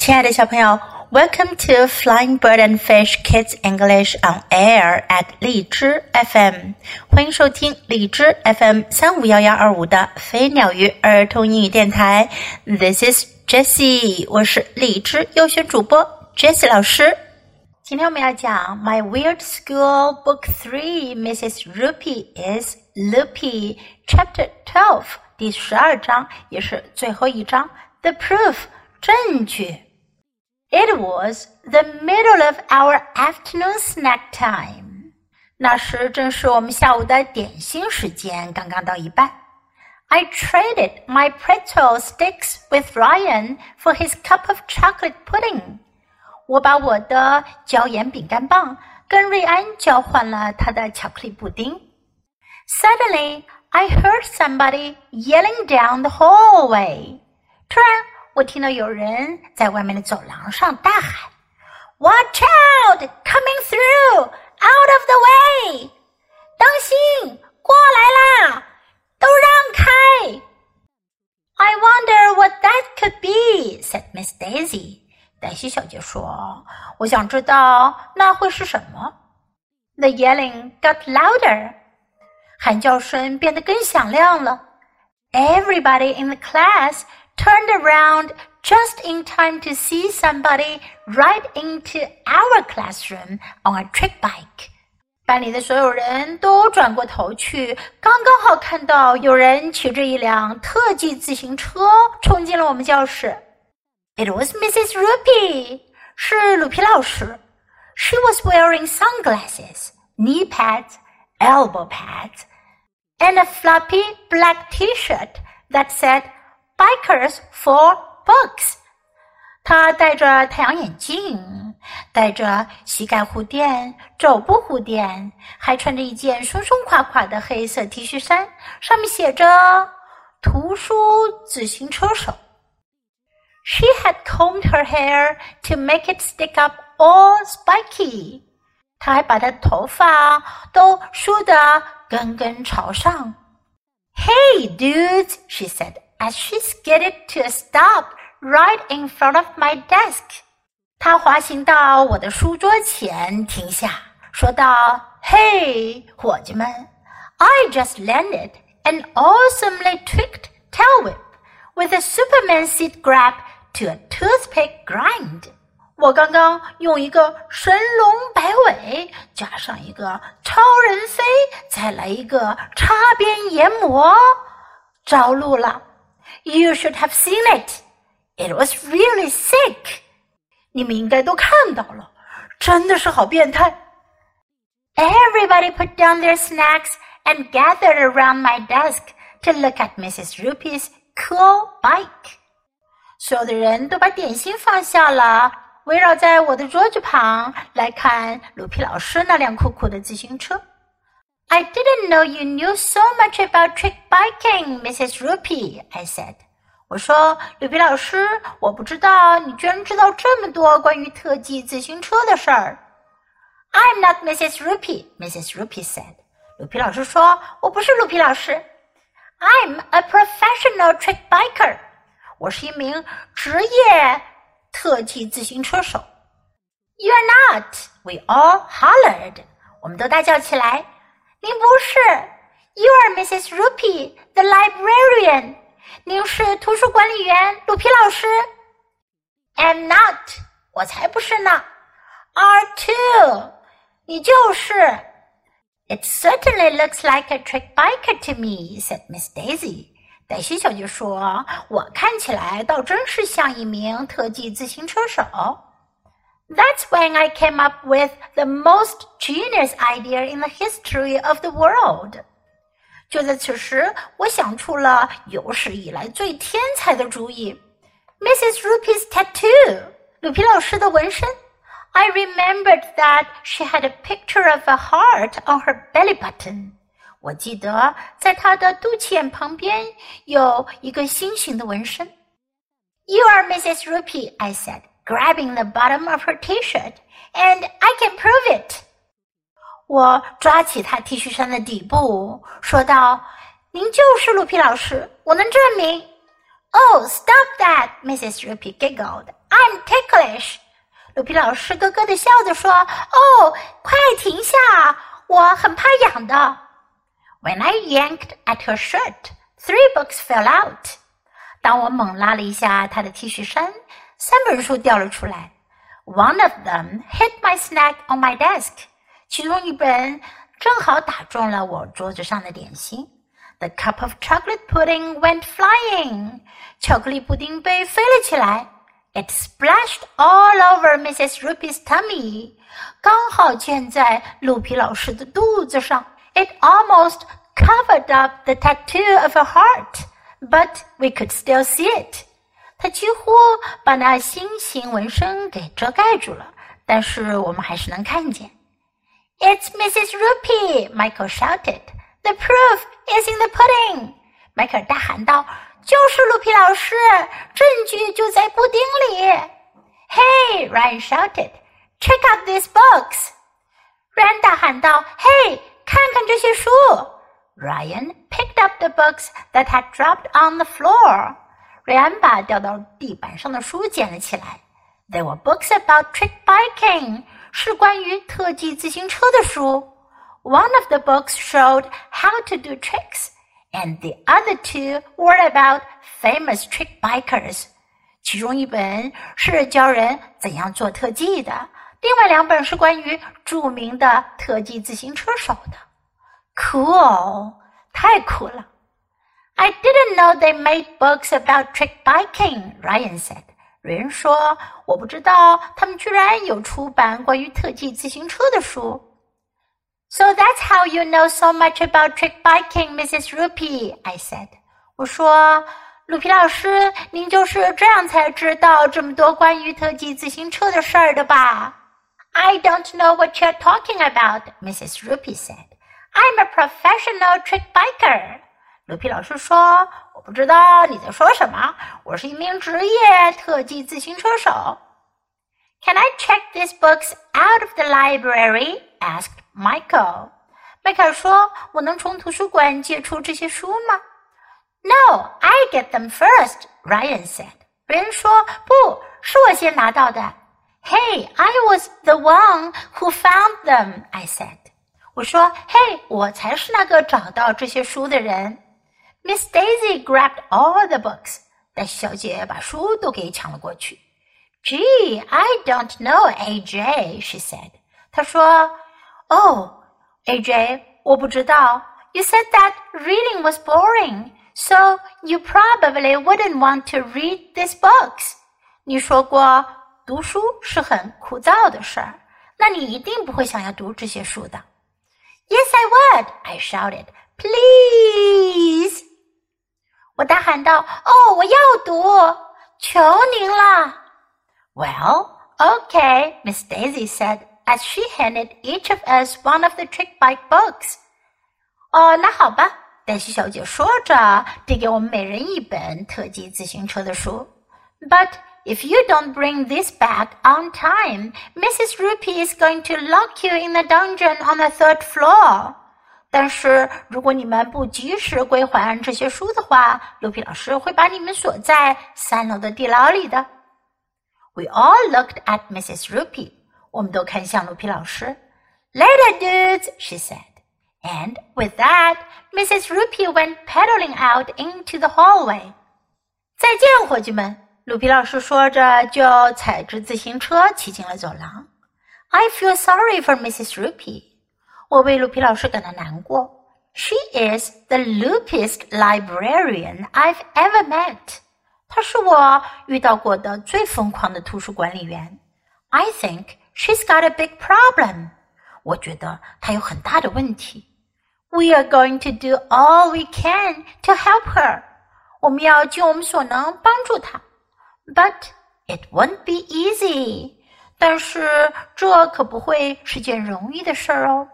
亲爱的小朋友，Welcome to Flying Bird and Fish Kids English on Air at 荔枝 FM，欢迎收听荔枝 FM 三五幺幺二五的飞鸟鱼儿童英语电台。This is Jessie，我是荔枝优选主播 Jessie 老师。今天我们要讲《My Weird School Book Three》，Mrs. Roopy is Loopy Chapter Twelve Proof》证据。It was the middle of our afternoon snack time. 那时正是我们下午的点心时间，刚刚到一半。I traded my pretzel sticks with Ryan for his cup of chocolate pudding. 我把我的椒盐饼干棒跟瑞安交换了他的巧克力布丁。Suddenly, I heard somebody yelling down the hallway. 突然。 我听到有人在外面的走廊上大喊：“Watch out! Coming through! Out of the way! 当心，过来啦！都让开！” I wonder what that could be," said Miss Daisy. 黛西小姐说：“我想知道那会是什么。” The yelling got louder. 喊叫声变得更响亮了。Everybody in the class turned around just in time to see somebody ride into our classroom on a trick bike. 班里的所有人都转过头去，刚刚好看到有人骑着一辆特技自行车冲进了我们教室。It was Mrs. Roopy，是鲁皮老师。She was wearing sunglasses, knee pads, elbow pads, and a floppy black T-shirt that said Bikers for books。他戴着太阳眼镜，戴着膝盖护垫、肘部护垫，还穿着一件松松垮垮的黑色 T 恤衫，上面写着“图书自行车手”。She had combed her hair to make it stick up all spiky。她还把她的头发都梳得根根朝上。Hey, dudes, she said as she skidded to a stop right in front of my desk. 她滑行到我的书桌前停下，说道：“嘿，伙计们，I just landed an awesomely tweaked tail whip with a Superman seat grab to a toothpick grind。”我刚刚用一个神龙摆尾，加上一个超人飞，再来一个插边研磨，着陆了。 you should have seen it. It was really sick. 你们应该都看到了，真的是好变态。Everybody put down their snacks and gathered around my desk to look at Mrs. Roopy's cool bike. 所有的人都把点心放下了，围绕在我的桌子旁来看鲁皮老师那辆酷酷的自行车。I didn't know you knew so much about trick biking, Mrs. Roopy," I said. 我说，吕皮老师，我不知道你居然知道这么多关于特技自行车的事儿。I'm not Mrs. Roopy, Mrs. Roopy said. 鲁皮老师说，我不是鲁皮老师。I'm a professional trick biker. 我是一名职业特技自行车手。You're not, we all hollered. 我们都大叫起来。您不是，You are Mrs. Rupee, the librarian。您是图书管理员鲁皮老师。I'm not，我才不是呢。Are too，你就是。It certainly looks like a trick biker to me," said Miss Daisy. 黛西小姐说：“我看起来倒真是像一名特技自行车手。” That's when I came up with the most genius idea in the history of the world. world。就在此时，我想出了有史以来最天才的主意，Mrs. Roopy's tattoo，鲁皮老师的纹身。I remembered that she had a picture of a heart on her belly button。我记得在她的肚脐眼旁边有一个心形的纹身。You are Mrs. Roopy，I said。grabbing the bottom of her T-shirt, and I can prove it. 我抓起他 T 恤衫的底部，说道：“您就是鲁皮老师，我能证明。” Oh, stop that! Mrs. Roopy giggled. I'm ticklish. 鲁皮老师咯咯地笑着说：“哦，快停下，我很怕痒的。” When I yanked at her shirt, three books fell out. 当我猛拉了一下她的 T 恤衫，三本书掉了出来。One of them hit my snack on my desk。其中一本正好打中了我桌子上的点心。The cup of chocolate pudding went flying。巧克力布丁被飞了起来。It splashed all over Mrs. Roopy's tummy，刚好溅在鹿皮老师的肚子上。It almost covered up the tattoo of her heart, but we could still see it. 它几乎把那星形纹身给遮盖住了，但是我们还是能看见。"It's Mrs. Roopy!" Michael shouted. "The proof is in the pudding!" 迈克尔大喊道：“就是鹿皮老师，证据就在布丁里。”Hey, Ryan shouted, "Check out these books!" Ryan 大喊道：“Hey，看看这些书！” Ryan picked up the books that had dropped on the floor. 瑞安把掉到地板上的书捡了起来。There were books about trick biking，是关于特技自行车的书。One of the books showed how to do tricks, and the other two were about famous trick bikers。其中一本是教人怎样做特技的，另外两本是关于著名的特技自行车手的。Cool，太酷了 I didn't know they made books about trick biking, Ryan said. 人说,我不知道他们居然有出版关于特技自行车的书。so that's how you know so much about trick biking, Mrs. Roopy, I said. 我说：“鲁皮老师，您就是这样才知道这么多关于特技自行车的事儿的吧？”I don't know what you're talking about, Mrs. Roopy said. I'm a professional trick biker. 鲁皮老师说：“我不知道你在说什么。我是一名职业特技自行车手。” Can I check these books out of the library? asked Michael. 迈克尔说：“我能从图书馆借出这些书吗？”No, I get them first. Ryan said. 瑞恩说：“不是我先拿到的。” Hey, I was the one who found them. I said. 我说：“嘿，我才是那个找到这些书的人。” Miss Daisy grabbed all the books. 但小姐把书都给抢了过去。Gee, I don't know, AJ, she said. 她说：“哦，AJ，我不知道。You said that reading was boring, so you probably wouldn't want to read these books. 你说过读书是很枯燥的事儿，那你一定不会想要读这些书的。Yes, I would, I shouted. Please. 我大喊道：“哦，我要读，求您啦！”Well, okay, Miss Daisy said as she handed each of us one of the trick bike books. Uh, 哦，那好吧，黛西小姐说着，递给我们每人一本特技自行车的书。But if you don't bring this back on time, Mrs. Roopy is going to lock you in the dungeon on the third floor. 但是如果你们不及时归还这些书的话，卢皮老师会把你们锁在三楼的地牢里的。We all looked at Mrs. Rupee。我们都看向卢皮老师。Later, dudes, she said. And with that, Mrs. Rupee went pedaling out into the hallway. 再见，伙计们！卢皮老师说着，就踩着自行车骑进了走廊。I feel sorry for Mrs. Rupee. 我为鲁皮老师感到难过。She is the loopiest librarian I've ever met。她是我遇到过的最疯狂的图书管理员。I think she's got a big problem。我觉得她有很大的问题。We are going to do all we can to help her。我们要尽我们所能帮助她。But it won't be easy。但是这可不会是件容易的事儿哦。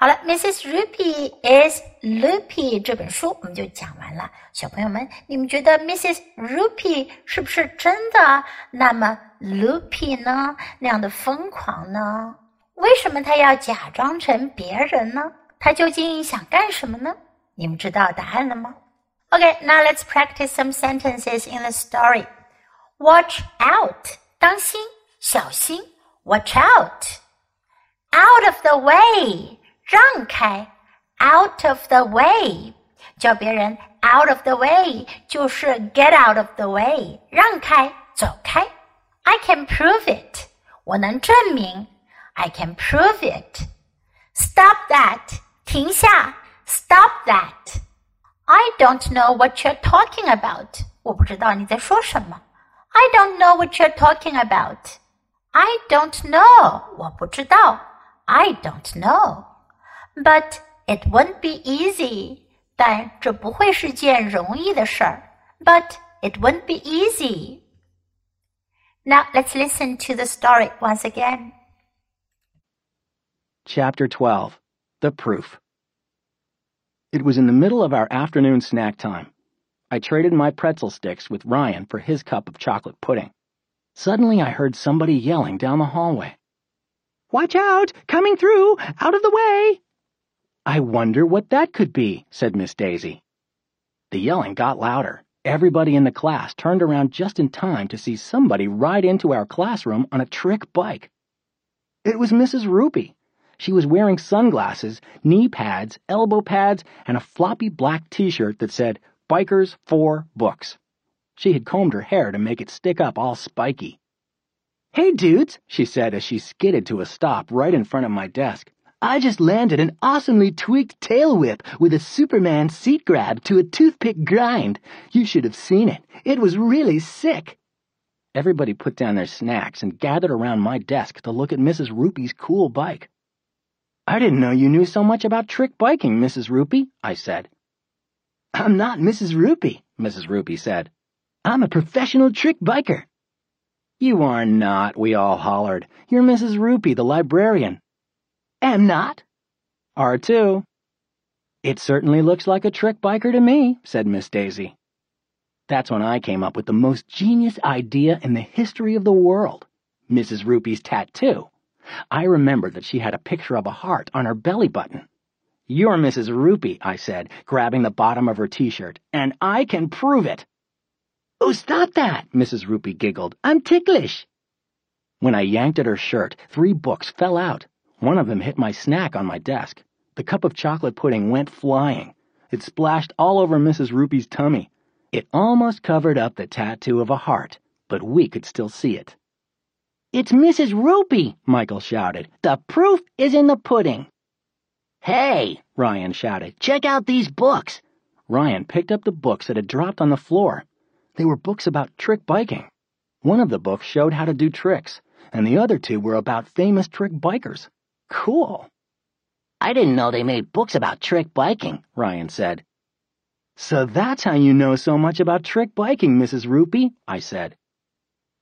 好了，Mrs. Loopy is loopy 这本书我们就讲完了。小朋友们，你们觉得 Mrs. Roopy 是不是真的那么 loopy 呢？那样的疯狂呢？为什么她要假装成别人呢？她究竟想干什么呢？你们知道答案了吗？Okay, now let's practice some sentences in the story. Watch out，当心，小心。Watch out，out of the way。让开，out of the way，叫别人 out of the way 就是 get out of the way，让开，走开。I can prove it，我能证明。I can prove it。Stop that，停下。Stop that。I don't know what you're talking about，我不知道你在说什么。I don't know what you're talking about. I don't know. 我不知道。I don't know. But it won't be easy. 但这不会是件容易的事儿。But it won't be easy. Now let's listen to the story once again. Chapter 12 The Proof. It was in the middle of our afternoon snack time. I traded my pretzel sticks with Ryan for his cup of chocolate pudding. Suddenly I heard somebody yelling down the hallway. Watch out! Coming through! Out of the way! I wonder what that could be, said Miss Daisy. The yelling got louder. Everybody in the class turned around just in time to see somebody ride into our classroom on a trick bike. It was Mrs. Roopy. She was wearing sunglasses, knee pads, elbow pads, and a floppy black t-shirt that said, Bikers for Books. She had combed her hair to make it stick up all spiky. Hey, dudes, she said as she skidded to a stop right in front of my desk. I just landed an awesomely tweaked tail whip with a Superman seat grab to a toothpick grind. You should have seen it. It was really sick. Everybody put down their snacks and gathered around my desk to look at Mrs. Roopy's cool bike. I didn't know you knew so much about trick biking, Mrs. Roopy, I said. I'm not Mrs. Roopy, Mrs. Roopy said. I'm a professional trick biker. You are not, we all hollered. You're Mrs. Roopy, the librarian. Am not. Are too. It certainly looks like a trick biker to me, said Miss Daisy. That's when I came up with the most genius idea in the history of the world. Mrs. Roopy's tattoo. I remembered that she had a picture of a heart on her belly button. You're Mrs. Roopy, I said, grabbing the bottom of her t-shirt, and I can prove it. Oh, stop that, Mrs. Roopy giggled. I'm ticklish. When I yanked at her shirt, three books fell out. One of them hit my snack on my desk. The cup of chocolate pudding went flying. It splashed all over Mrs. Roopy's tummy. It almost covered up the tattoo of a heart, but we could still see it. It's Mrs. Roopy, Michael shouted. The proof is in the pudding. Hey, Ryan shouted, check out these books. Ryan picked up the books that had dropped on the floor. They were books about trick biking. One of the books showed how to do tricks, and the other two were about famous trick bikers. Cool. I didn't know they made books about trick biking, Ryan said. So that's how you know so much about trick biking, Mrs. Roopy, I said.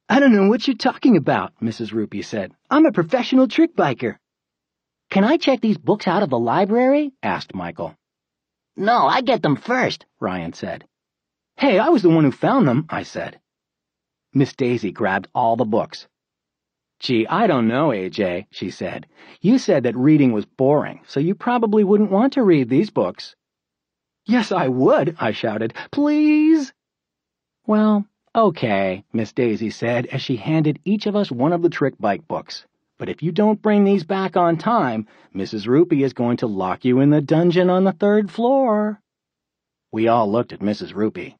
I don't know what you're talking about, Mrs. Roopy said. I'm a professional trick biker. Can I check these books out of the library? asked Michael. No, I get them first, Ryan said. Hey, I was the one who found them, I said. Miss Daisy grabbed all the books. Gee, I don't know, AJ, she said. You said that reading was boring, so you probably wouldn't want to read these books. Yes, I would, I shouted. Please? Well, okay, Miss Daisy said as she handed each of us one of the trick bike books. But if you don't bring these back on time, Mrs. Roopy is going to lock you in the dungeon on the third floor. We all looked at Mrs. Roopy.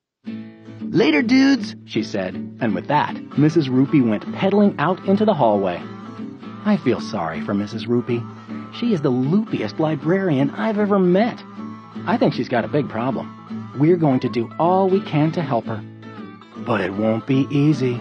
Later, dudes, she said, and with that, Mrs. Roopy went pedaling out into the hallway. I feel sorry for Mrs. Roopy. She is the loopiest librarian I've ever met. I think she's got a big problem. We're going to do all we can to help her. But it won't be easy.